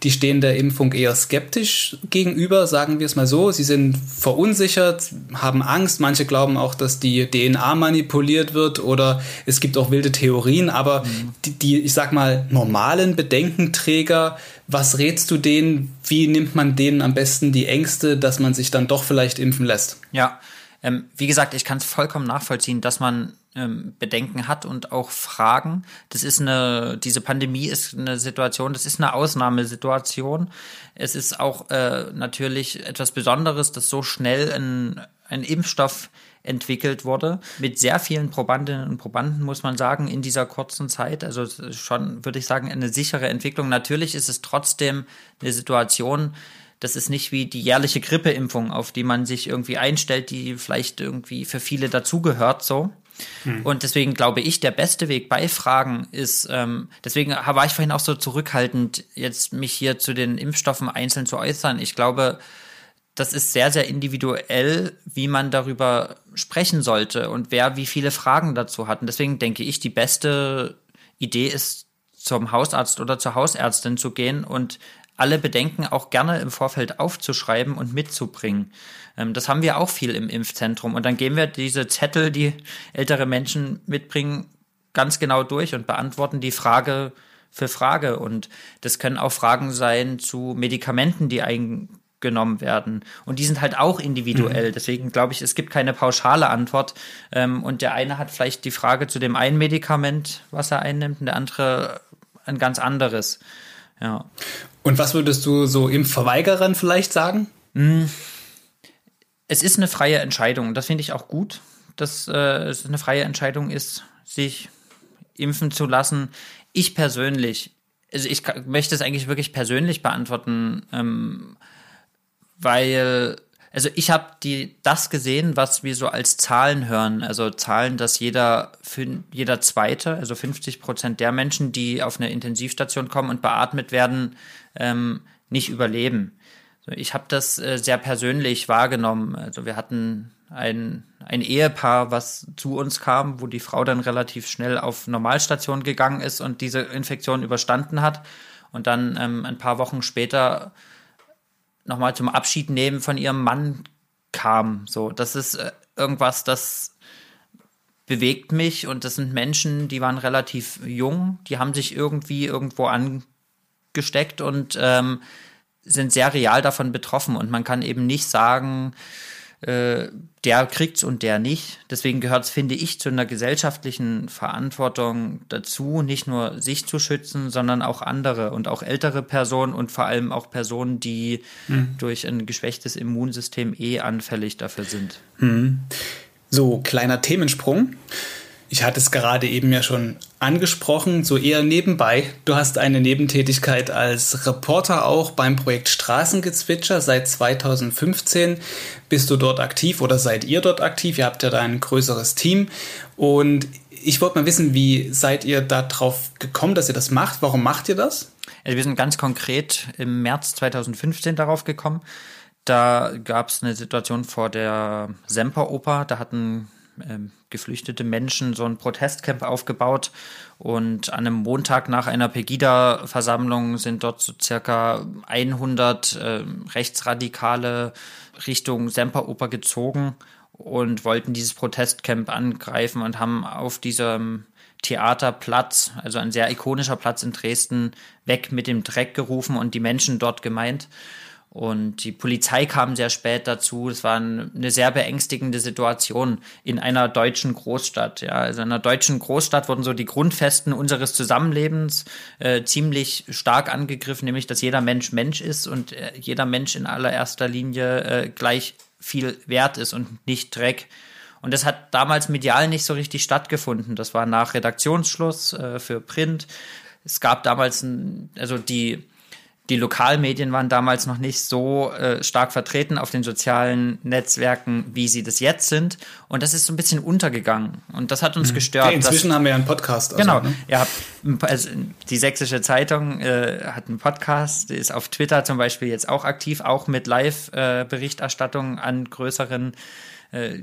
die stehen der Impfung eher skeptisch gegenüber, sagen wir es mal so. Sie sind verunsichert, haben Angst. Manche glauben auch, dass die DNA manipuliert wird oder es gibt auch wilde Theorien. Aber mhm. die, die, ich sag mal, normalen Bedenkenträger, was rätst du denen? Wie nimmt man denen am besten die Ängste, dass man sich dann doch vielleicht impfen lässt? Ja, ähm, wie gesagt, ich kann es vollkommen nachvollziehen, dass man ähm, Bedenken hat und auch Fragen. Das ist eine, diese Pandemie ist eine Situation, das ist eine Ausnahmesituation. Es ist auch äh, natürlich etwas Besonderes, dass so schnell ein, ein Impfstoff entwickelt wurde, mit sehr vielen Probandinnen und Probanden, muss man sagen, in dieser kurzen Zeit. Also schon, würde ich sagen, eine sichere Entwicklung. Natürlich ist es trotzdem eine Situation, das ist nicht wie die jährliche Grippeimpfung, auf die man sich irgendwie einstellt, die vielleicht irgendwie für viele dazugehört, so. Hm. Und deswegen glaube ich, der beste Weg bei Fragen ist, ähm, deswegen war ich vorhin auch so zurückhaltend, jetzt mich hier zu den Impfstoffen einzeln zu äußern. Ich glaube, das ist sehr, sehr individuell, wie man darüber sprechen sollte und wer wie viele Fragen dazu hat. Und deswegen denke ich, die beste Idee ist, zum Hausarzt oder zur Hausärztin zu gehen und alle Bedenken auch gerne im Vorfeld aufzuschreiben und mitzubringen. Ähm, das haben wir auch viel im Impfzentrum. Und dann gehen wir diese Zettel, die ältere Menschen mitbringen, ganz genau durch und beantworten die Frage für Frage. Und das können auch Fragen sein zu Medikamenten, die eingenommen werden. Und die sind halt auch individuell. Mhm. Deswegen glaube ich, es gibt keine pauschale Antwort. Ähm, und der eine hat vielleicht die Frage zu dem einen Medikament, was er einnimmt, und der andere ein ganz anderes. Ja. Und was würdest du so im Verweigerern vielleicht sagen? Hm. Es ist eine freie Entscheidung. Das finde ich auch gut, dass äh, es eine freie Entscheidung ist, sich impfen zu lassen. Ich persönlich, also ich möchte es eigentlich wirklich persönlich beantworten, ähm, weil also ich habe die das gesehen, was wir so als Zahlen hören. Also Zahlen, dass jeder jeder zweite, also 50 Prozent der Menschen, die auf eine Intensivstation kommen und beatmet werden, ähm, nicht überleben. Ich habe das äh, sehr persönlich wahrgenommen. Also wir hatten ein, ein Ehepaar, was zu uns kam, wo die Frau dann relativ schnell auf Normalstation gegangen ist und diese Infektion überstanden hat und dann ähm, ein paar Wochen später nochmal zum Abschied nehmen von ihrem Mann kam. So, das ist äh, irgendwas, das bewegt mich und das sind Menschen, die waren relativ jung, die haben sich irgendwie irgendwo angesteckt und ähm, sind sehr real davon betroffen und man kann eben nicht sagen, äh, der kriegt's und der nicht. Deswegen gehört es, finde ich, zu einer gesellschaftlichen Verantwortung dazu, nicht nur sich zu schützen, sondern auch andere und auch ältere Personen und vor allem auch Personen, die mhm. durch ein geschwächtes Immunsystem eh anfällig dafür sind. Mhm. So, kleiner Themensprung. Ich hatte es gerade eben ja schon angesprochen, so eher nebenbei. Du hast eine Nebentätigkeit als Reporter auch beim Projekt Straßengezwitscher. Seit 2015 bist du dort aktiv oder seid ihr dort aktiv? Ihr habt ja da ein größeres Team. Und ich wollte mal wissen, wie seid ihr darauf gekommen, dass ihr das macht? Warum macht ihr das? Also wir sind ganz konkret im März 2015 darauf gekommen. Da gab es eine Situation vor der Semperoper. Da hatten ähm, geflüchtete Menschen so ein Protestcamp aufgebaut und an einem Montag nach einer Pegida-Versammlung sind dort so circa 100 äh, Rechtsradikale Richtung Semperoper gezogen und wollten dieses Protestcamp angreifen und haben auf diesem Theaterplatz, also ein sehr ikonischer Platz in Dresden, weg mit dem Dreck gerufen und die Menschen dort gemeint. Und die Polizei kam sehr spät dazu. Es war eine sehr beängstigende Situation in einer deutschen Großstadt. Ja, also in einer deutschen Großstadt wurden so die Grundfesten unseres Zusammenlebens äh, ziemlich stark angegriffen, nämlich dass jeder Mensch Mensch ist und äh, jeder Mensch in allererster Linie äh, gleich viel wert ist und nicht Dreck. Und das hat damals medial nicht so richtig stattgefunden. Das war nach Redaktionsschluss äh, für Print. Es gab damals, ein, also die die Lokalmedien waren damals noch nicht so äh, stark vertreten auf den sozialen Netzwerken, wie sie das jetzt sind. Und das ist so ein bisschen untergegangen. Und das hat uns mhm. gestört. Okay, inzwischen dass, haben wir ja einen Podcast. Also, genau. Ne? Ja, also die Sächsische Zeitung äh, hat einen Podcast, ist auf Twitter zum Beispiel jetzt auch aktiv, auch mit Live-Berichterstattung äh, an größeren äh,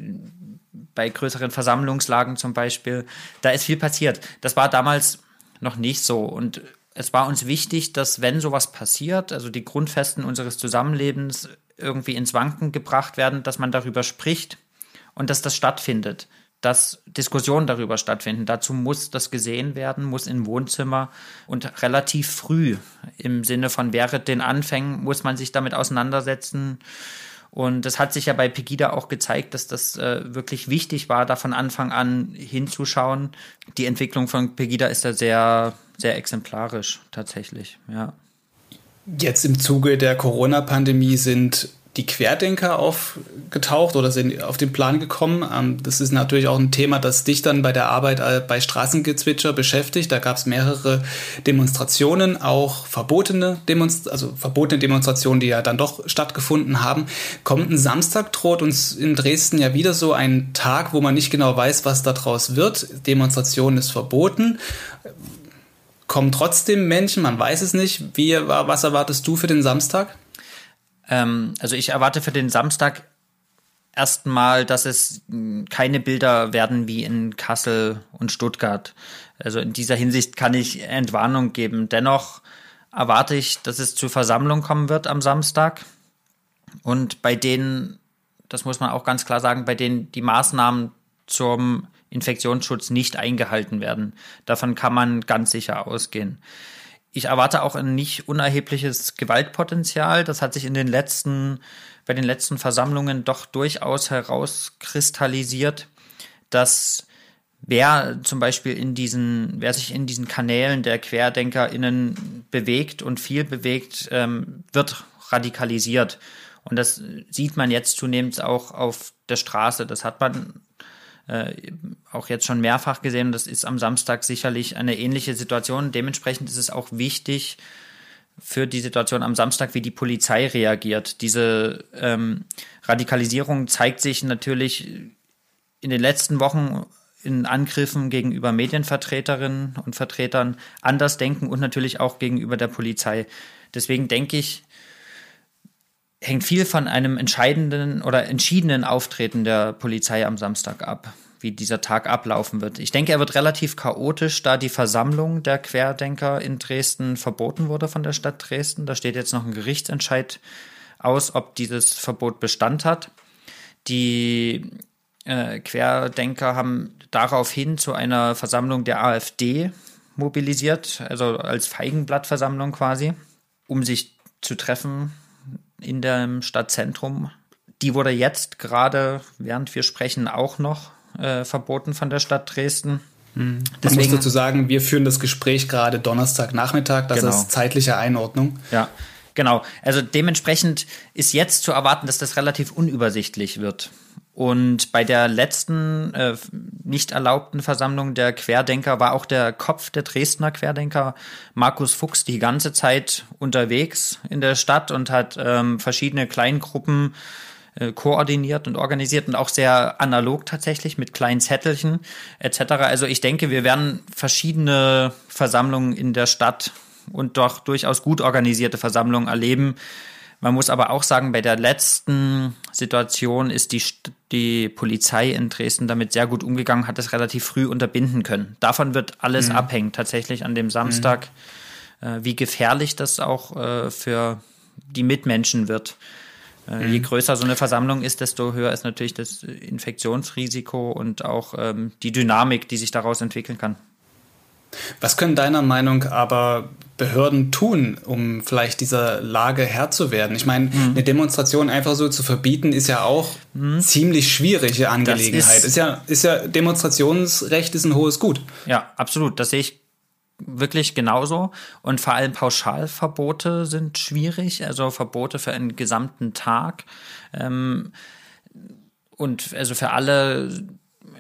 bei größeren Versammlungslagen zum Beispiel. Da ist viel passiert. Das war damals noch nicht so. Und es war uns wichtig, dass wenn sowas passiert, also die Grundfesten unseres Zusammenlebens irgendwie ins Wanken gebracht werden, dass man darüber spricht und dass das stattfindet, dass Diskussionen darüber stattfinden. Dazu muss das gesehen werden, muss im Wohnzimmer und relativ früh im Sinne von während den Anfängen muss man sich damit auseinandersetzen. Und das hat sich ja bei Pegida auch gezeigt, dass das äh, wirklich wichtig war, da von Anfang an hinzuschauen. Die Entwicklung von Pegida ist da sehr sehr exemplarisch tatsächlich, ja. Jetzt im Zuge der Corona-Pandemie sind die Querdenker aufgetaucht oder sind auf den Plan gekommen. Ähm, das ist natürlich auch ein Thema, das dich dann bei der Arbeit äh, bei Straßengezwitscher beschäftigt. Da gab es mehrere Demonstrationen, auch verbotene Demonstrationen, also verbotene Demonstrationen, die ja dann doch stattgefunden haben. Kommenden Samstag droht uns in Dresden ja wieder so ein Tag, wo man nicht genau weiß, was daraus wird. Demonstration ist verboten kommen trotzdem Menschen, man weiß es nicht. Wie, was erwartest du für den Samstag? Ähm, also ich erwarte für den Samstag erstmal, dass es keine Bilder werden wie in Kassel und Stuttgart. Also in dieser Hinsicht kann ich Entwarnung geben. Dennoch erwarte ich, dass es zu Versammlungen kommen wird am Samstag. Und bei denen, das muss man auch ganz klar sagen, bei denen die Maßnahmen zum Infektionsschutz nicht eingehalten werden. Davon kann man ganz sicher ausgehen. Ich erwarte auch ein nicht unerhebliches Gewaltpotenzial. Das hat sich in den letzten, bei den letzten Versammlungen doch durchaus herauskristallisiert, dass wer zum Beispiel in diesen, wer sich in diesen Kanälen der QuerdenkerInnen bewegt und viel bewegt, ähm, wird radikalisiert. Und das sieht man jetzt zunehmend auch auf der Straße. Das hat man äh, auch jetzt schon mehrfach gesehen. Das ist am Samstag sicherlich eine ähnliche Situation. Dementsprechend ist es auch wichtig für die Situation am Samstag, wie die Polizei reagiert. Diese ähm, Radikalisierung zeigt sich natürlich in den letzten Wochen in Angriffen gegenüber Medienvertreterinnen und Vertretern anders denken und natürlich auch gegenüber der Polizei. Deswegen denke ich, hängt viel von einem entscheidenden oder entschiedenen Auftreten der Polizei am Samstag ab, wie dieser Tag ablaufen wird. Ich denke, er wird relativ chaotisch, da die Versammlung der Querdenker in Dresden verboten wurde von der Stadt Dresden. Da steht jetzt noch ein Gerichtsentscheid aus, ob dieses Verbot Bestand hat. Die äh, Querdenker haben daraufhin zu einer Versammlung der AfD mobilisiert, also als Feigenblattversammlung quasi, um sich zu treffen in dem Stadtzentrum. Die wurde jetzt gerade, während wir sprechen, auch noch äh, verboten von der Stadt Dresden. Mhm. Deswegen, muss dazu sagen, wir führen das Gespräch gerade Donnerstagnachmittag, das genau. ist zeitliche Einordnung. Ja, genau. Also dementsprechend ist jetzt zu erwarten, dass das relativ unübersichtlich wird. Und bei der letzten äh, nicht erlaubten Versammlung der Querdenker war auch der Kopf der Dresdner Querdenker, Markus Fuchs, die ganze Zeit unterwegs in der Stadt und hat ähm, verschiedene Kleingruppen äh, koordiniert und organisiert und auch sehr analog tatsächlich mit kleinen Zettelchen etc. Also ich denke, wir werden verschiedene Versammlungen in der Stadt und doch durchaus gut organisierte Versammlungen erleben, man muss aber auch sagen, bei der letzten Situation ist die, die Polizei in Dresden damit sehr gut umgegangen, hat es relativ früh unterbinden können. Davon wird alles mhm. abhängen, tatsächlich an dem Samstag, mhm. äh, wie gefährlich das auch äh, für die Mitmenschen wird. Äh, mhm. Je größer so eine Versammlung ist, desto höher ist natürlich das Infektionsrisiko und auch ähm, die Dynamik, die sich daraus entwickeln kann. Was können deiner Meinung aber Behörden tun, um vielleicht dieser Lage Herr zu werden? Ich meine, mhm. eine Demonstration einfach so zu verbieten, ist ja auch mhm. ziemlich schwierige Angelegenheit. Ist, ist, ja, ist ja, Demonstrationsrecht ist ein hohes Gut. Ja, absolut. Das sehe ich wirklich genauso. Und vor allem Pauschalverbote sind schwierig, also Verbote für einen gesamten Tag. Ähm, und also für alle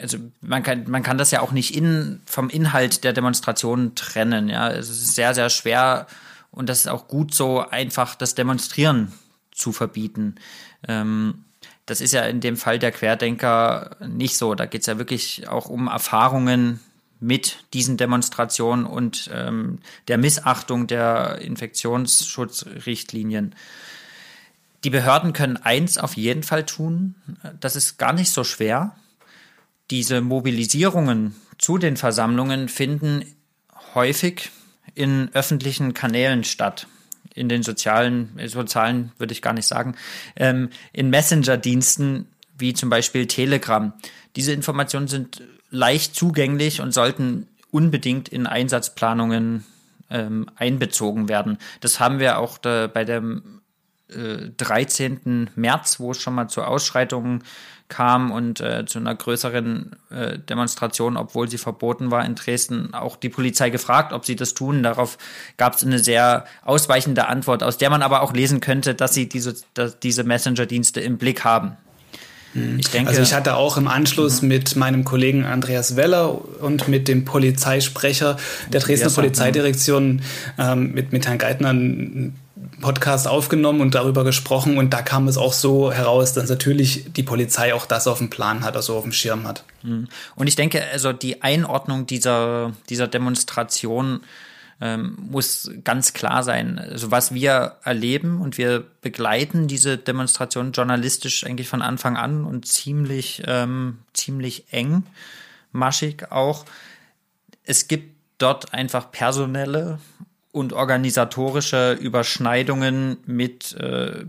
also man kann, man kann das ja auch nicht in, vom Inhalt der Demonstration trennen. Ja, es ist sehr, sehr schwer und das ist auch gut so einfach das Demonstrieren zu verbieten. Ähm, das ist ja in dem Fall der Querdenker nicht so. Da geht es ja wirklich auch um Erfahrungen mit diesen Demonstrationen und ähm, der Missachtung der Infektionsschutzrichtlinien. Die Behörden können eins auf jeden Fall tun. Das ist gar nicht so schwer diese Mobilisierungen zu den Versammlungen finden häufig in öffentlichen Kanälen statt. In den sozialen, sozialen würde ich gar nicht sagen, ähm, in Messenger-Diensten wie zum Beispiel Telegram. Diese Informationen sind leicht zugänglich und sollten unbedingt in Einsatzplanungen ähm, einbezogen werden. Das haben wir auch da bei dem äh, 13. März, wo es schon mal zu Ausschreitungen kam und äh, zu einer größeren äh, Demonstration, obwohl sie verboten war in Dresden, auch die Polizei gefragt, ob sie das tun. Darauf gab es eine sehr ausweichende Antwort, aus der man aber auch lesen könnte, dass sie diese, dass diese Messenger-Dienste im Blick haben. Mhm. Ich denke, also ich hatte auch im Anschluss mhm. mit meinem Kollegen Andreas Weller und mit dem Polizeisprecher der Dresdner Polizeidirektion, ähm, mit, mit Herrn Geithner, Podcast aufgenommen und darüber gesprochen und da kam es auch so heraus, dass natürlich die Polizei auch das auf dem Plan hat, also auf dem Schirm hat. Mhm. Und ich denke, also die Einordnung dieser, dieser Demonstration ähm, muss ganz klar sein. Also was wir erleben und wir begleiten diese Demonstration journalistisch eigentlich von Anfang an und ziemlich, ähm, ziemlich eng, maschig auch. Es gibt dort einfach personelle und organisatorische Überschneidungen mit äh,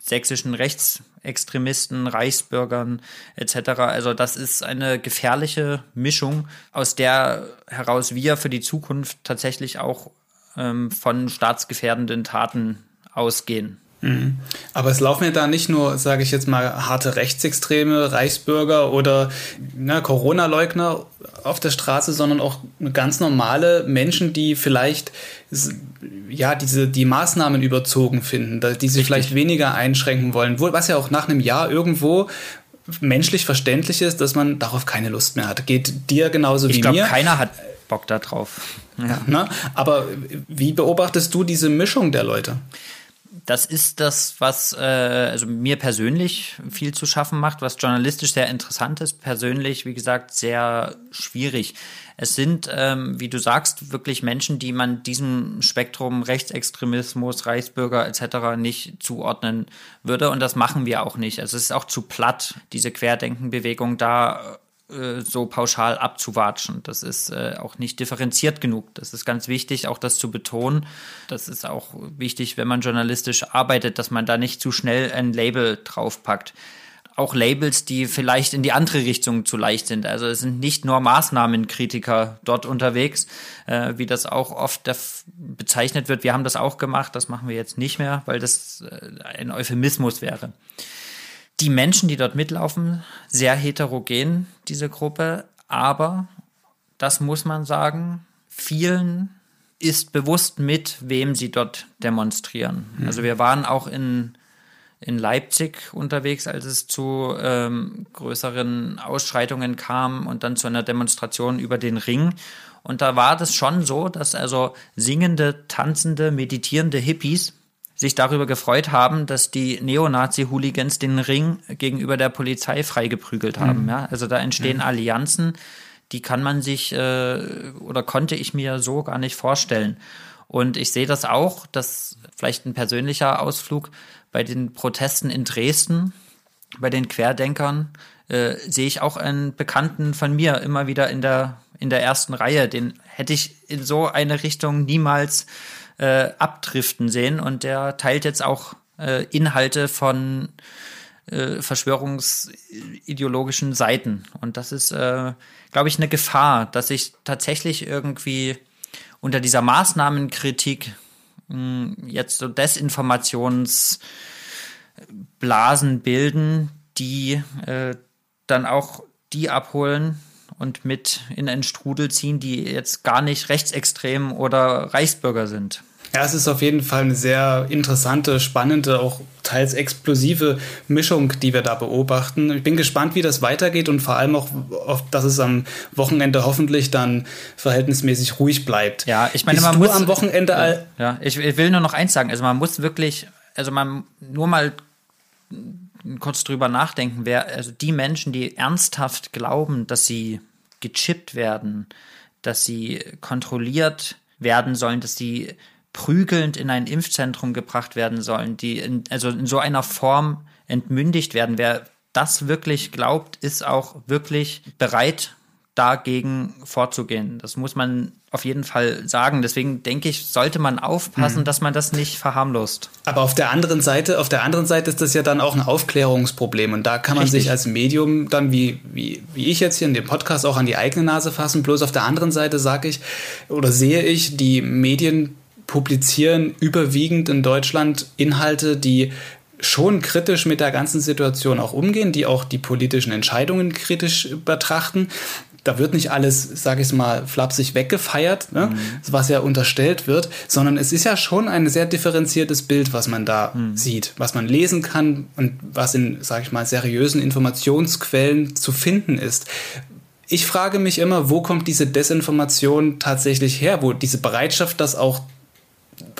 sächsischen Rechtsextremisten, Reichsbürgern etc. Also das ist eine gefährliche Mischung, aus der heraus wir für die Zukunft tatsächlich auch ähm, von staatsgefährdenden Taten ausgehen. Mhm. Aber es laufen ja da nicht nur, sage ich jetzt mal, harte Rechtsextreme, Reichsbürger oder ne, Corona-Leugner auf der Straße, sondern auch ganz normale Menschen, die vielleicht ja diese die Maßnahmen überzogen finden, die sie Richtig. vielleicht weniger einschränken wollen, was ja auch nach einem Jahr irgendwo menschlich verständlich ist, dass man darauf keine Lust mehr hat. Geht dir genauso ich wie glaub, mir? Ich glaube, keiner hat Bock darauf. Ja. Na, aber wie beobachtest du diese Mischung der Leute? Das ist das, was äh, also mir persönlich viel zu schaffen macht, was journalistisch sehr interessant ist, persönlich, wie gesagt, sehr schwierig. Es sind, ähm, wie du sagst, wirklich Menschen, die man diesem Spektrum Rechtsextremismus, Reichsbürger etc. nicht zuordnen würde. Und das machen wir auch nicht. Also es ist auch zu platt, diese Querdenkenbewegung da äh, so pauschal abzuwatschen. Das ist äh, auch nicht differenziert genug. Das ist ganz wichtig, auch das zu betonen. Das ist auch wichtig, wenn man journalistisch arbeitet, dass man da nicht zu schnell ein Label draufpackt. Auch Labels, die vielleicht in die andere Richtung zu leicht sind. Also es sind nicht nur Maßnahmenkritiker dort unterwegs, äh, wie das auch oft bezeichnet wird. Wir haben das auch gemacht, das machen wir jetzt nicht mehr, weil das äh, ein Euphemismus wäre die Menschen, die dort mitlaufen, sehr heterogen, diese Gruppe, aber das muss man sagen, vielen ist bewusst, mit wem sie dort demonstrieren. Mhm. Also wir waren auch in, in Leipzig unterwegs, als es zu ähm, größeren Ausschreitungen kam und dann zu einer Demonstration über den Ring. Und da war das schon so, dass also singende, tanzende, meditierende Hippies sich darüber gefreut haben, dass die Neonazi-Hooligans den Ring gegenüber der Polizei freigeprügelt haben. Mhm. Ja? Also da entstehen mhm. Allianzen, die kann man sich äh, oder konnte ich mir so gar nicht vorstellen. Und ich sehe das auch, dass vielleicht ein persönlicher Ausflug bei den Protesten in Dresden, bei den Querdenkern, äh, sehe ich auch einen Bekannten von mir immer wieder in der in der ersten Reihe. Den hätte ich in so eine Richtung niemals äh, abdriften sehen und der teilt jetzt auch äh, Inhalte von äh, verschwörungsideologischen Seiten. Und das ist, äh, glaube ich, eine Gefahr, dass sich tatsächlich irgendwie unter dieser Maßnahmenkritik mh, jetzt so Desinformationsblasen bilden, die äh, dann auch die abholen, und mit in einen Strudel ziehen, die jetzt gar nicht rechtsextrem oder Reichsbürger sind. Ja, es ist auf jeden Fall eine sehr interessante, spannende, auch teils explosive Mischung, die wir da beobachten. Ich bin gespannt, wie das weitergeht und vor allem auch, dass es am Wochenende hoffentlich dann verhältnismäßig ruhig bleibt. Ja, ich meine, Bist man muss am Wochenende. Ja, ja ich, ich will nur noch eins sagen. Also man muss wirklich, also man nur mal kurz drüber nachdenken, wer, also die Menschen, die ernsthaft glauben, dass sie gechippt werden, dass sie kontrolliert werden sollen, dass sie prügelnd in ein Impfzentrum gebracht werden sollen, die in, also in so einer Form entmündigt werden. Wer das wirklich glaubt, ist auch wirklich bereit, dagegen vorzugehen. Das muss man auf jeden Fall sagen. Deswegen denke ich, sollte man aufpassen, mhm. dass man das nicht verharmlost. Aber auf der anderen Seite, auf der anderen Seite ist das ja dann auch ein Aufklärungsproblem. Und da kann man Richtig. sich als Medium dann, wie, wie, wie ich jetzt hier in dem Podcast, auch an die eigene Nase fassen. Bloß auf der anderen Seite sage ich oder sehe ich, die Medien publizieren überwiegend in Deutschland Inhalte, die schon kritisch mit der ganzen Situation auch umgehen, die auch die politischen Entscheidungen kritisch betrachten da wird nicht alles, sage ich mal, flapsig weggefeiert, ne? mhm. was ja unterstellt wird, sondern es ist ja schon ein sehr differenziertes Bild, was man da mhm. sieht, was man lesen kann und was in, sage ich mal, seriösen Informationsquellen zu finden ist. Ich frage mich immer, wo kommt diese Desinformation tatsächlich her, wo diese Bereitschaft, das auch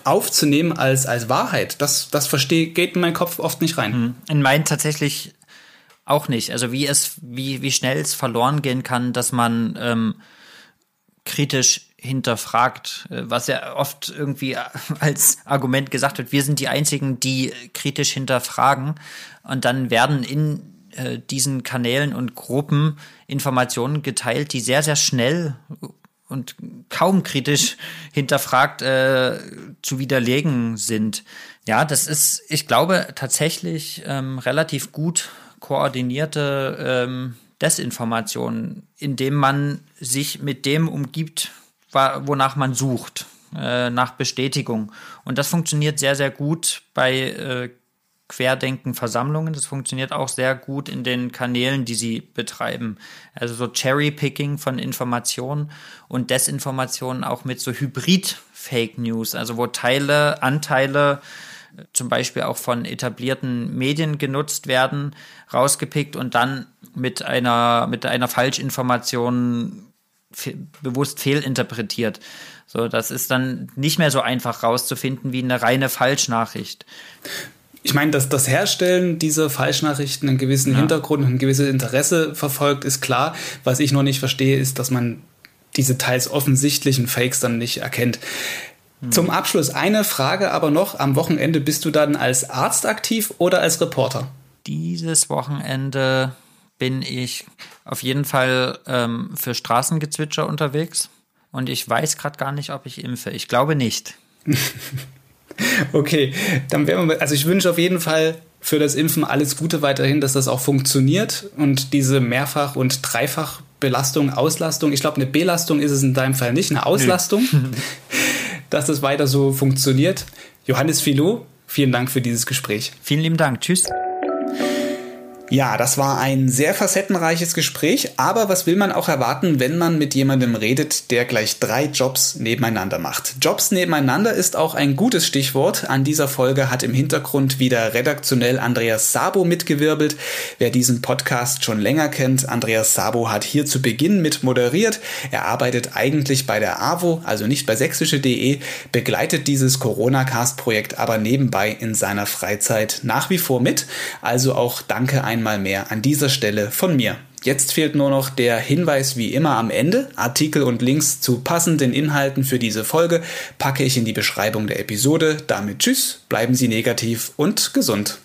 aufzunehmen als, als Wahrheit, das, das verstehe, geht in meinen Kopf oft nicht rein. Mhm. In meinen tatsächlich auch nicht. Also wie es, wie, wie schnell es verloren gehen kann, dass man ähm, kritisch hinterfragt, äh, was ja oft irgendwie als Argument gesagt wird, wir sind die einzigen, die kritisch hinterfragen. Und dann werden in äh, diesen Kanälen und Gruppen Informationen geteilt, die sehr, sehr schnell und kaum kritisch hinterfragt äh, zu widerlegen sind. Ja, das ist, ich glaube, tatsächlich ähm, relativ gut koordinierte ähm, Desinformation, indem man sich mit dem umgibt, wonach man sucht, äh, nach Bestätigung. Und das funktioniert sehr, sehr gut bei äh, Querdenken-Versammlungen. Das funktioniert auch sehr gut in den Kanälen, die sie betreiben. Also so Cherry-Picking von Informationen und Desinformationen auch mit so Hybrid-Fake News, also wo Teile, Anteile zum Beispiel auch von etablierten Medien genutzt werden, rausgepickt und dann mit einer, mit einer Falschinformation bewusst fehlinterpretiert. So, das ist dann nicht mehr so einfach rauszufinden wie eine reine Falschnachricht. Ich meine, dass das Herstellen dieser Falschnachrichten einen gewissen ja. Hintergrund und ein gewisses Interesse verfolgt, ist klar. Was ich noch nicht verstehe, ist, dass man diese teils offensichtlichen Fakes dann nicht erkennt. Hm. Zum Abschluss eine Frage aber noch. Am Wochenende bist du dann als Arzt aktiv oder als Reporter? Dieses Wochenende bin ich auf jeden Fall ähm, für Straßengezwitscher unterwegs. Und ich weiß gerade gar nicht, ob ich impfe. Ich glaube nicht. okay, dann werden wir, also ich wünsche auf jeden Fall für das Impfen alles Gute weiterhin, dass das auch funktioniert und diese Mehrfach- und Dreifachbelastung, Auslastung, ich glaube, eine Belastung ist es in deinem Fall nicht, eine Auslastung, dass das weiter so funktioniert. Johannes Philo, vielen Dank für dieses Gespräch. Vielen lieben Dank. Tschüss. Ja, das war ein sehr facettenreiches Gespräch, aber was will man auch erwarten, wenn man mit jemandem redet, der gleich drei Jobs nebeneinander macht? Jobs nebeneinander ist auch ein gutes Stichwort. An dieser Folge hat im Hintergrund wieder redaktionell Andreas Sabo mitgewirbelt. Wer diesen Podcast schon länger kennt, Andreas Sabo hat hier zu Beginn mit moderiert. Er arbeitet eigentlich bei der AWO, also nicht bei sächsische.de, begleitet dieses Corona-Cast-Projekt aber nebenbei in seiner Freizeit nach wie vor mit. Also auch danke ein einmal mehr an dieser Stelle von mir. Jetzt fehlt nur noch der Hinweis wie immer am Ende. Artikel und Links zu passenden Inhalten für diese Folge packe ich in die Beschreibung der Episode. Damit tschüss, bleiben Sie negativ und gesund.